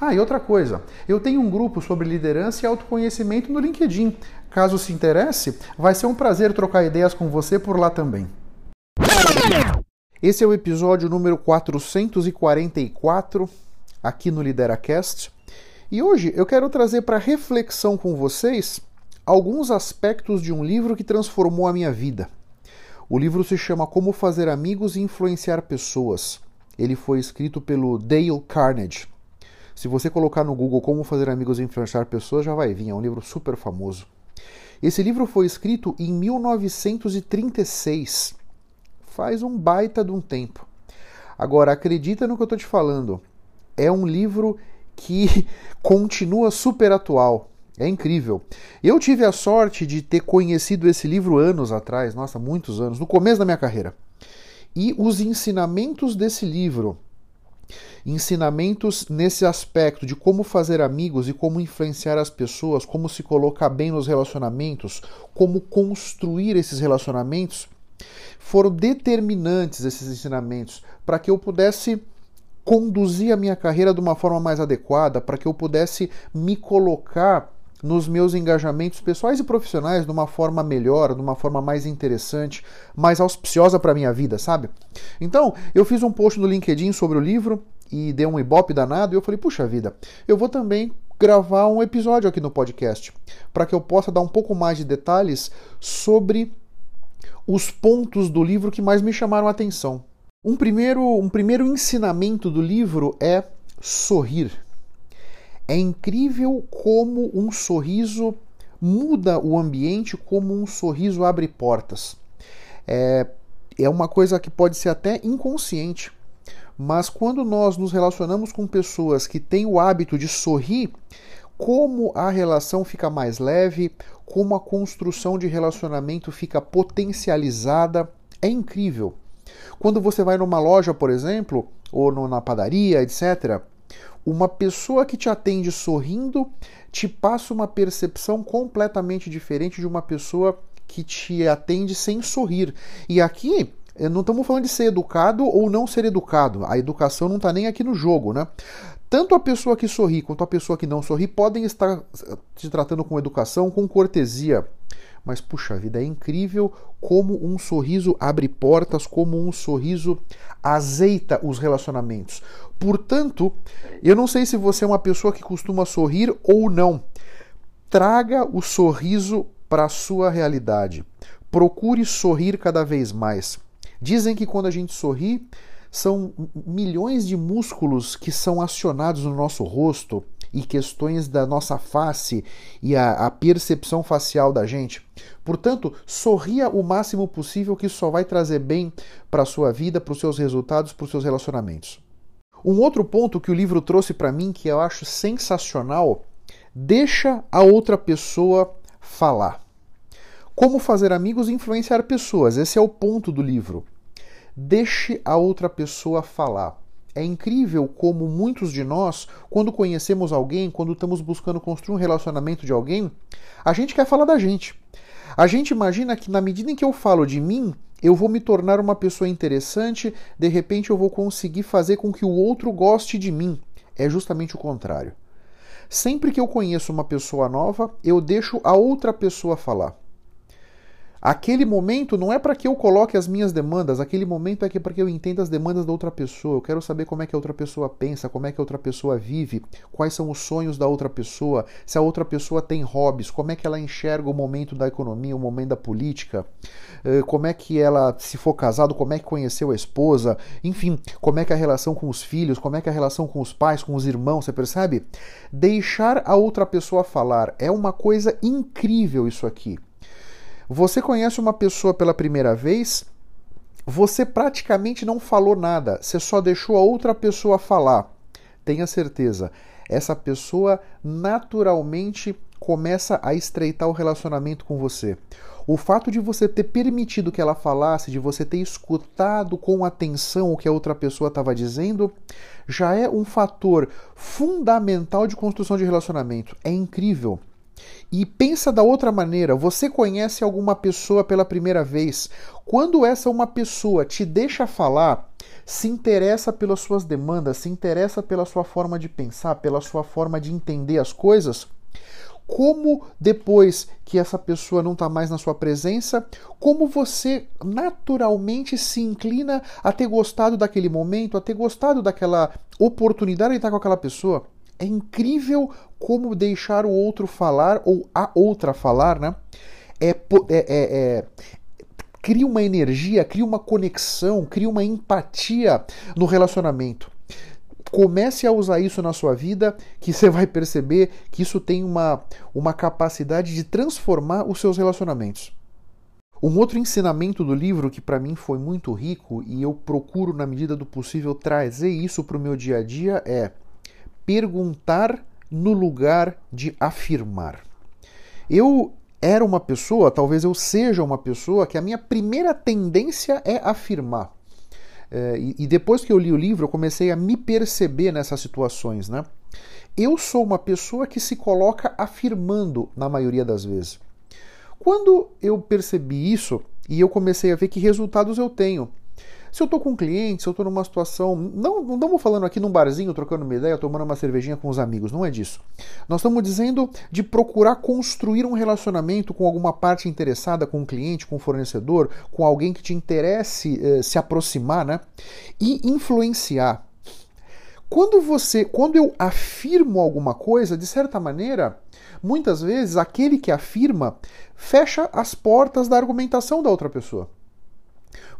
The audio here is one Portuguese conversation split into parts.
Ah, e outra coisa, eu tenho um grupo sobre liderança e autoconhecimento no LinkedIn. Caso se interesse, vai ser um prazer trocar ideias com você por lá também. Esse é o episódio número 444 aqui no Lideracast. E hoje eu quero trazer para reflexão com vocês alguns aspectos de um livro que transformou a minha vida. O livro se chama Como Fazer Amigos e Influenciar Pessoas. Ele foi escrito pelo Dale Carnegie. Se você colocar no Google Como Fazer Amigos e Influenciar Pessoas, já vai vir, é um livro super famoso. Esse livro foi escrito em 1936 faz um baita de um tempo. Agora, acredita no que eu estou te falando. É um livro que continua super atual. É incrível. Eu tive a sorte de ter conhecido esse livro anos atrás, nossa, muitos anos, no começo da minha carreira. E os ensinamentos desse livro, ensinamentos nesse aspecto de como fazer amigos e como influenciar as pessoas, como se colocar bem nos relacionamentos, como construir esses relacionamentos, foram determinantes esses ensinamentos para que eu pudesse conduzir a minha carreira de uma forma mais adequada, para que eu pudesse me colocar nos meus engajamentos pessoais e profissionais de uma forma melhor, de uma forma mais interessante, mais auspiciosa para a minha vida, sabe? Então, eu fiz um post no LinkedIn sobre o livro e deu um ibope danado e eu falei, puxa vida, eu vou também gravar um episódio aqui no podcast, para que eu possa dar um pouco mais de detalhes sobre os pontos do livro que mais me chamaram a atenção. Um primeiro, um primeiro ensinamento do livro é sorrir. É incrível como um sorriso muda o ambiente, como um sorriso abre portas. É, é uma coisa que pode ser até inconsciente, mas quando nós nos relacionamos com pessoas que têm o hábito de sorrir, como a relação fica mais leve, como a construção de relacionamento fica potencializada, é incrível. Quando você vai numa loja, por exemplo, ou na padaria, etc., uma pessoa que te atende sorrindo te passa uma percepção completamente diferente de uma pessoa que te atende sem sorrir. E aqui não estamos falando de ser educado ou não ser educado. A educação não está nem aqui no jogo, né? Tanto a pessoa que sorri quanto a pessoa que não sorri podem estar te tratando com educação, com cortesia. Mas, puxa vida, é incrível como um sorriso abre portas, como um sorriso azeita os relacionamentos. Portanto, eu não sei se você é uma pessoa que costuma sorrir ou não. Traga o sorriso para a sua realidade. Procure sorrir cada vez mais. Dizem que quando a gente sorri, são milhões de músculos que são acionados no nosso rosto e questões da nossa face e a, a percepção facial da gente. Portanto, sorria o máximo possível, que só vai trazer bem para a sua vida, para os seus resultados, para os seus relacionamentos. Um outro ponto que o livro trouxe para mim que eu acho sensacional: deixa a outra pessoa falar. Como fazer amigos e influenciar pessoas. Esse é o ponto do livro. Deixe a outra pessoa falar. É incrível como muitos de nós, quando conhecemos alguém, quando estamos buscando construir um relacionamento de alguém, a gente quer falar da gente. A gente imagina que na medida em que eu falo de mim, eu vou me tornar uma pessoa interessante, de repente eu vou conseguir fazer com que o outro goste de mim. É justamente o contrário. Sempre que eu conheço uma pessoa nova, eu deixo a outra pessoa falar. Aquele momento não é para que eu coloque as minhas demandas, aquele momento é para que eu entenda as demandas da outra pessoa. Eu quero saber como é que a outra pessoa pensa, como é que a outra pessoa vive, quais são os sonhos da outra pessoa, se a outra pessoa tem hobbies, como é que ela enxerga o momento da economia, o momento da política, eh, como é que ela, se for casado, como é que conheceu a esposa, enfim, como é que é a relação com os filhos, como é que é a relação com os pais, com os irmãos, você percebe? Deixar a outra pessoa falar é uma coisa incrível isso aqui. Você conhece uma pessoa pela primeira vez, você praticamente não falou nada, você só deixou a outra pessoa falar. Tenha certeza, essa pessoa naturalmente começa a estreitar o relacionamento com você. O fato de você ter permitido que ela falasse, de você ter escutado com atenção o que a outra pessoa estava dizendo, já é um fator fundamental de construção de relacionamento. É incrível. E pensa da outra maneira, você conhece alguma pessoa pela primeira vez. Quando essa uma pessoa te deixa falar, se interessa pelas suas demandas, se interessa pela sua forma de pensar, pela sua forma de entender as coisas, como depois que essa pessoa não está mais na sua presença, como você naturalmente se inclina a ter gostado daquele momento, a ter gostado daquela oportunidade de estar com aquela pessoa. É incrível como deixar o outro falar ou a outra falar, né? É, é, é, é, cria uma energia, cria uma conexão, cria uma empatia no relacionamento. Comece a usar isso na sua vida, que você vai perceber que isso tem uma, uma capacidade de transformar os seus relacionamentos. Um outro ensinamento do livro que para mim foi muito rico e eu procuro, na medida do possível, trazer isso para o meu dia a dia é perguntar no lugar de afirmar. Eu era uma pessoa, talvez eu seja uma pessoa, que a minha primeira tendência é afirmar. É, e, e depois que eu li o livro, eu comecei a me perceber nessas situações, né? Eu sou uma pessoa que se coloca afirmando na maioria das vezes. Quando eu percebi isso e eu comecei a ver que resultados eu tenho, se eu estou com um cliente, se eu estou numa situação. Não, não estamos falando aqui num barzinho, trocando uma ideia, tomando uma cervejinha com os amigos, não é disso. Nós estamos dizendo de procurar construir um relacionamento com alguma parte interessada, com um cliente, com um fornecedor, com alguém que te interesse eh, se aproximar, né? E influenciar. Quando você, quando eu afirmo alguma coisa, de certa maneira, muitas vezes aquele que afirma fecha as portas da argumentação da outra pessoa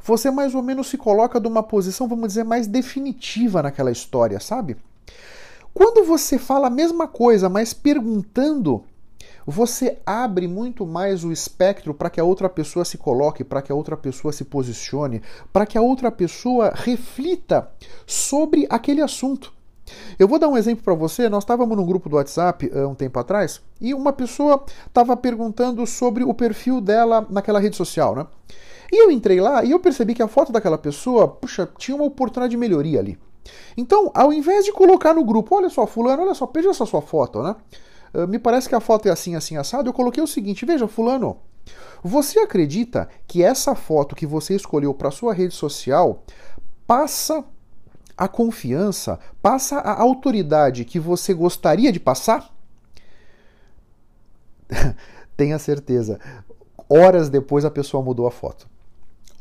você mais ou menos se coloca numa posição, vamos dizer, mais definitiva naquela história, sabe? Quando você fala a mesma coisa, mas perguntando, você abre muito mais o espectro para que a outra pessoa se coloque, para que a outra pessoa se posicione, para que a outra pessoa reflita sobre aquele assunto. Eu vou dar um exemplo para você. Nós estávamos num grupo do WhatsApp uh, um tempo atrás e uma pessoa estava perguntando sobre o perfil dela naquela rede social, né? E eu entrei lá e eu percebi que a foto daquela pessoa, puxa, tinha uma oportunidade de melhoria ali. Então, ao invés de colocar no grupo, olha só, fulano, olha só, veja essa sua foto, né? Uh, me parece que a foto é assim, assim, assado. Eu coloquei o seguinte: veja, fulano, você acredita que essa foto que você escolheu para sua rede social passa a confiança, passa a autoridade que você gostaria de passar? Tenha certeza. Horas depois a pessoa mudou a foto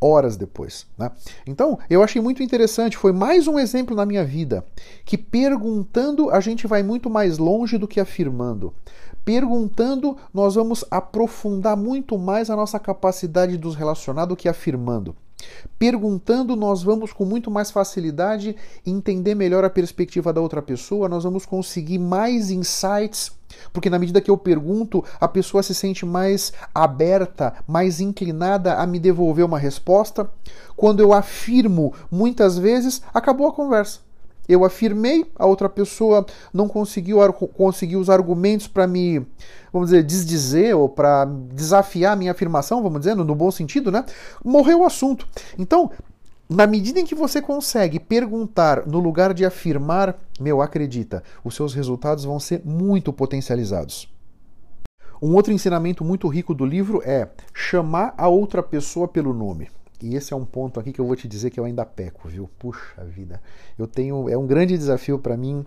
horas depois. Né? Então, eu achei muito interessante, foi mais um exemplo na minha vida, que perguntando a gente vai muito mais longe do que afirmando. Perguntando, nós vamos aprofundar muito mais a nossa capacidade de nos relacionar do que afirmando. Perguntando, nós vamos com muito mais facilidade entender melhor a perspectiva da outra pessoa, nós vamos conseguir mais insights, porque na medida que eu pergunto, a pessoa se sente mais aberta, mais inclinada a me devolver uma resposta. Quando eu afirmo, muitas vezes, acabou a conversa. Eu afirmei, a outra pessoa não conseguiu, conseguiu os argumentos para me, vamos dizer, desdizer ou para desafiar a minha afirmação, vamos dizer, no bom sentido, né? Morreu o assunto. Então, na medida em que você consegue perguntar no lugar de afirmar, meu, acredita, os seus resultados vão ser muito potencializados. Um outro ensinamento muito rico do livro é chamar a outra pessoa pelo nome. E esse é um ponto aqui que eu vou te dizer que eu ainda peco, viu? Puxa vida. Eu tenho. É um grande desafio para mim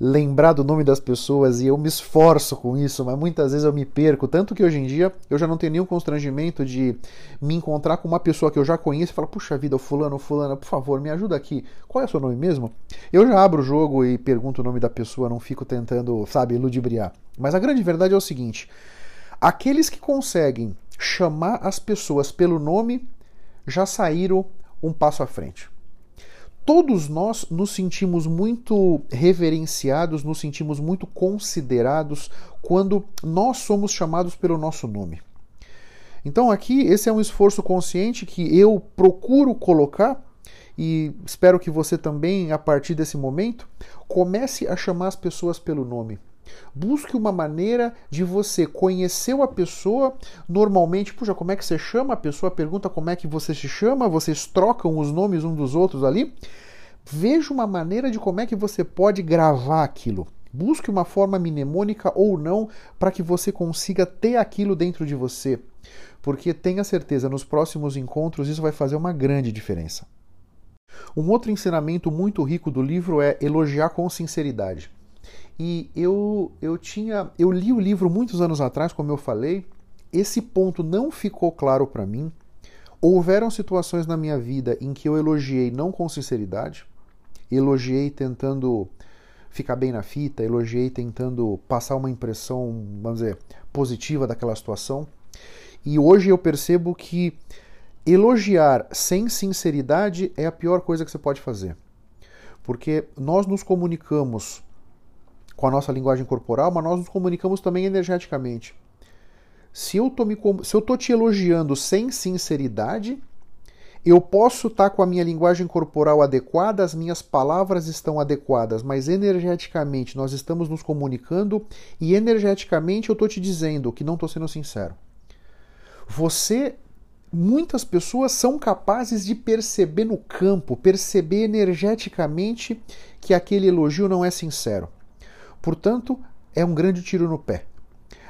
lembrar do nome das pessoas e eu me esforço com isso, mas muitas vezes eu me perco. Tanto que hoje em dia eu já não tenho nenhum constrangimento de me encontrar com uma pessoa que eu já conheço e falar: puxa vida, o fulano, o fulano, por favor, me ajuda aqui. Qual é o seu nome mesmo? Eu já abro o jogo e pergunto o nome da pessoa, não fico tentando, sabe, ludibriar. Mas a grande verdade é o seguinte: aqueles que conseguem chamar as pessoas pelo nome já saíram um passo à frente todos nós nos sentimos muito reverenciados, nos sentimos muito considerados quando nós somos chamados pelo nosso nome. Então, aqui, esse é um esforço consciente que eu procuro colocar e espero que você também, a partir desse momento, comece a chamar as pessoas pelo nome. Busque uma maneira de você conhecer a pessoa normalmente. Puxa, como é que você chama? A pessoa pergunta como é que você se chama, vocês trocam os nomes um dos outros ali. Veja uma maneira de como é que você pode gravar aquilo. Busque uma forma mnemônica ou não para que você consiga ter aquilo dentro de você. Porque tenha certeza, nos próximos encontros isso vai fazer uma grande diferença. Um outro ensinamento muito rico do livro é elogiar com sinceridade. E eu, eu tinha, eu li o livro muitos anos atrás, como eu falei, esse ponto não ficou claro para mim. Houveram situações na minha vida em que eu elogiei não com sinceridade, elogiei tentando ficar bem na fita, elogiei tentando passar uma impressão, vamos dizer, positiva daquela situação. E hoje eu percebo que elogiar sem sinceridade é a pior coisa que você pode fazer. Porque nós nos comunicamos com a nossa linguagem corporal, mas nós nos comunicamos também energeticamente. Se eu tô, me, se eu tô te elogiando sem sinceridade, eu posso estar tá com a minha linguagem corporal adequada, as minhas palavras estão adequadas, mas energeticamente nós estamos nos comunicando e energeticamente eu estou te dizendo que não estou sendo sincero. Você muitas pessoas são capazes de perceber no campo, perceber energeticamente que aquele elogio não é sincero. Portanto, é um grande tiro no pé.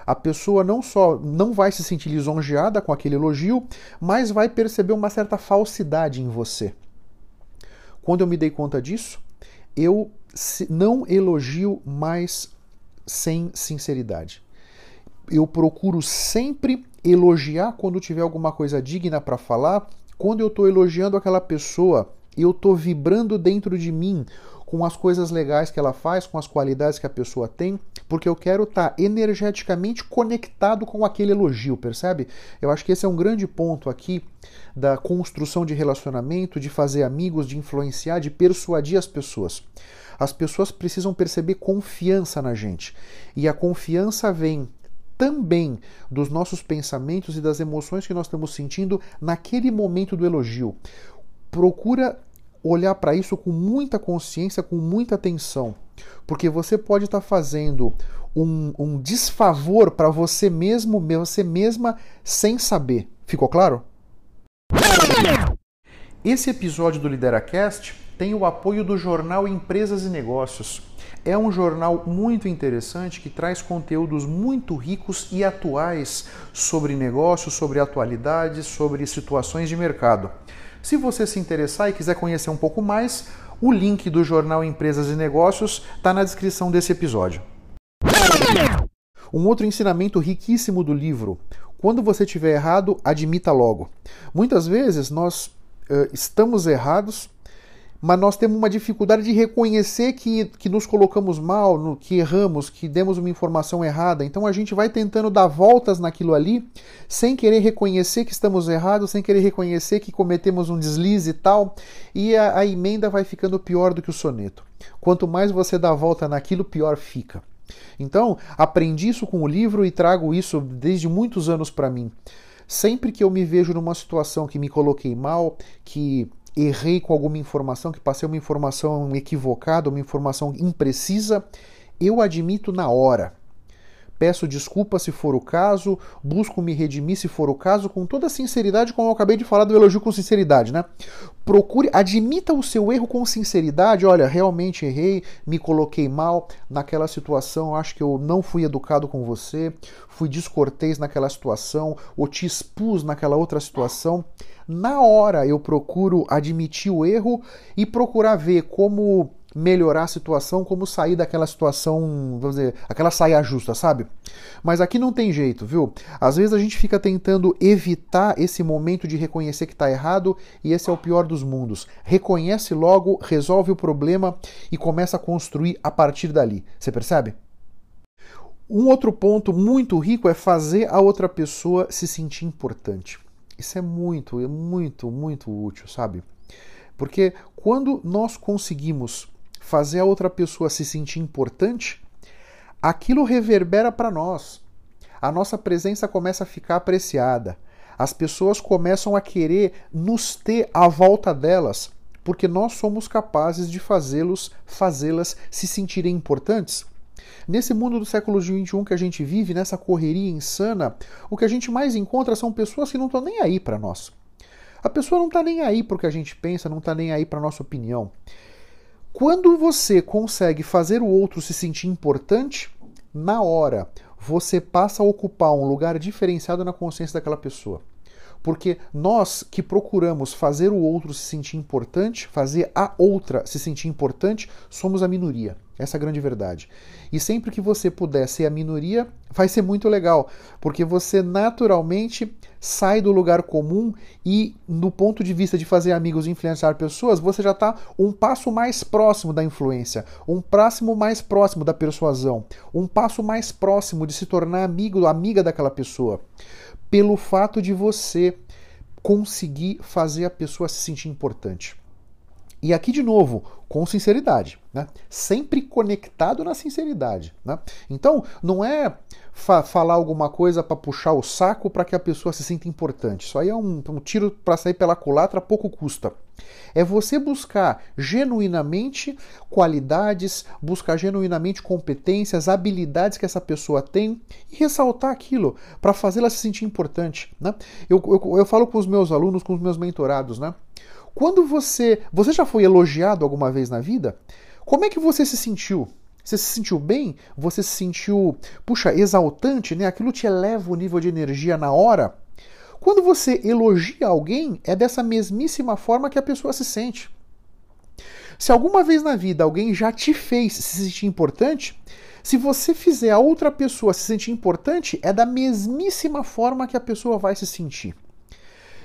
A pessoa não só não vai se sentir lisonjeada com aquele elogio, mas vai perceber uma certa falsidade em você. Quando eu me dei conta disso, eu não elogio mais sem sinceridade. Eu procuro sempre elogiar quando tiver alguma coisa digna para falar. Quando eu estou elogiando aquela pessoa, eu estou vibrando dentro de mim com as coisas legais que ela faz, com as qualidades que a pessoa tem, porque eu quero estar tá energeticamente conectado com aquele elogio, percebe? Eu acho que esse é um grande ponto aqui da construção de relacionamento, de fazer amigos, de influenciar, de persuadir as pessoas. As pessoas precisam perceber confiança na gente. E a confiança vem também dos nossos pensamentos e das emoções que nós estamos sentindo naquele momento do elogio. Procura olhar para isso com muita consciência, com muita atenção, porque você pode estar tá fazendo um, um desfavor para você mesmo, você mesma, sem saber. Ficou claro? Esse episódio do LideraCast tem o apoio do jornal Empresas e Negócios. É um jornal muito interessante que traz conteúdos muito ricos e atuais sobre negócios, sobre atualidades, sobre situações de mercado. Se você se interessar e quiser conhecer um pouco mais, o link do jornal Empresas e Negócios está na descrição desse episódio. Um outro ensinamento riquíssimo do livro: quando você estiver errado, admita logo. Muitas vezes nós uh, estamos errados mas nós temos uma dificuldade de reconhecer que, que nos colocamos mal, no, que erramos, que demos uma informação errada. Então a gente vai tentando dar voltas naquilo ali, sem querer reconhecer que estamos errados, sem querer reconhecer que cometemos um deslize e tal, e a, a emenda vai ficando pior do que o soneto. Quanto mais você dá volta naquilo, pior fica. Então, aprendi isso com o livro e trago isso desde muitos anos para mim. Sempre que eu me vejo numa situação que me coloquei mal, que errei com alguma informação, que passei uma informação equivocada, uma informação imprecisa, eu admito na hora. Peço desculpa se for o caso, busco me redimir se for o caso, com toda sinceridade, como eu acabei de falar do elogio com sinceridade, né? Procure, admita o seu erro com sinceridade. Olha, realmente errei, me coloquei mal naquela situação, acho que eu não fui educado com você, fui descortês naquela situação, ou te expus naquela outra situação. Na hora eu procuro admitir o erro e procurar ver como melhorar a situação, como sair daquela situação, vamos dizer, aquela saia justa, sabe? Mas aqui não tem jeito, viu? Às vezes a gente fica tentando evitar esse momento de reconhecer que está errado e esse é o pior dos mundos. Reconhece logo, resolve o problema e começa a construir a partir dali. Você percebe? Um outro ponto muito rico é fazer a outra pessoa se sentir importante. Isso é muito, é muito, muito útil, sabe? Porque quando nós conseguimos fazer a outra pessoa se sentir importante, aquilo reverbera para nós. A nossa presença começa a ficar apreciada. As pessoas começam a querer nos ter à volta delas, porque nós somos capazes de fazê-los, fazê-las se sentirem importantes. Nesse mundo do século XXI que a gente vive, nessa correria insana, o que a gente mais encontra são pessoas que não estão nem aí para nós. A pessoa não está nem aí para o que a gente pensa, não está nem aí para a nossa opinião. Quando você consegue fazer o outro se sentir importante, na hora você passa a ocupar um lugar diferenciado na consciência daquela pessoa. Porque nós que procuramos fazer o outro se sentir importante, fazer a outra se sentir importante, somos a minoria. Essa é a grande verdade. E sempre que você puder ser a minoria, vai ser muito legal, porque você naturalmente sai do lugar comum e, no ponto de vista de fazer amigos e influenciar pessoas, você já está um passo mais próximo da influência, um próximo mais próximo da persuasão, um passo mais próximo de se tornar amigo, amiga daquela pessoa, pelo fato de você conseguir fazer a pessoa se sentir importante. E aqui de novo, com sinceridade, né? Sempre conectado na sinceridade, né? Então, não é fa falar alguma coisa para puxar o saco para que a pessoa se sinta importante. Isso aí é um, um tiro para sair pela culatra, pouco custa. É você buscar genuinamente qualidades, buscar genuinamente competências, habilidades que essa pessoa tem e ressaltar aquilo para fazê-la se sentir importante. Né? Eu, eu, eu falo com os meus alunos, com os meus mentorados, né? Quando você. Você já foi elogiado alguma vez na vida? Como é que você se sentiu? Você se sentiu bem? Você se sentiu, puxa, exaltante, né? Aquilo te eleva o nível de energia na hora? Quando você elogia alguém, é dessa mesmíssima forma que a pessoa se sente. Se alguma vez na vida alguém já te fez se sentir importante, se você fizer a outra pessoa se sentir importante, é da mesmíssima forma que a pessoa vai se sentir.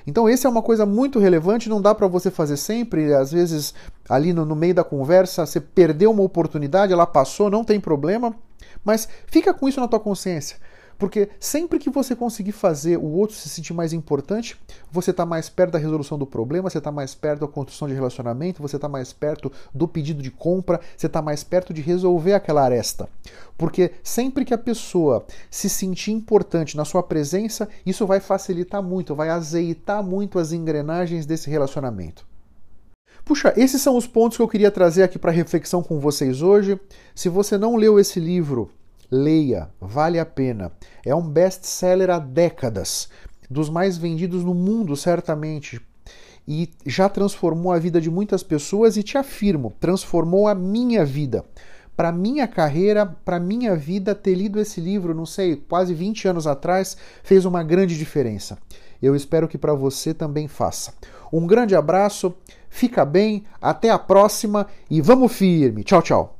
Então, esse é uma coisa muito relevante, não dá para você fazer sempre. Às vezes, ali no, no, meio da conversa, você perdeu uma oportunidade, ela passou, não tem problema, mas fica com isso na tua consciência. Porque sempre que você conseguir fazer o outro se sentir mais importante, você está mais perto da resolução do problema, você está mais perto da construção de relacionamento, você está mais perto do pedido de compra, você está mais perto de resolver aquela aresta. Porque sempre que a pessoa se sentir importante na sua presença, isso vai facilitar muito, vai azeitar muito as engrenagens desse relacionamento. Puxa, esses são os pontos que eu queria trazer aqui para reflexão com vocês hoje. Se você não leu esse livro, leia, vale a pena. É um best-seller há décadas, dos mais vendidos no mundo, certamente. E já transformou a vida de muitas pessoas e te afirmo, transformou a minha vida. Para minha carreira, para minha vida, ter lido esse livro, não sei, quase 20 anos atrás, fez uma grande diferença. Eu espero que para você também faça. Um grande abraço, fica bem, até a próxima e vamos firme. Tchau, tchau.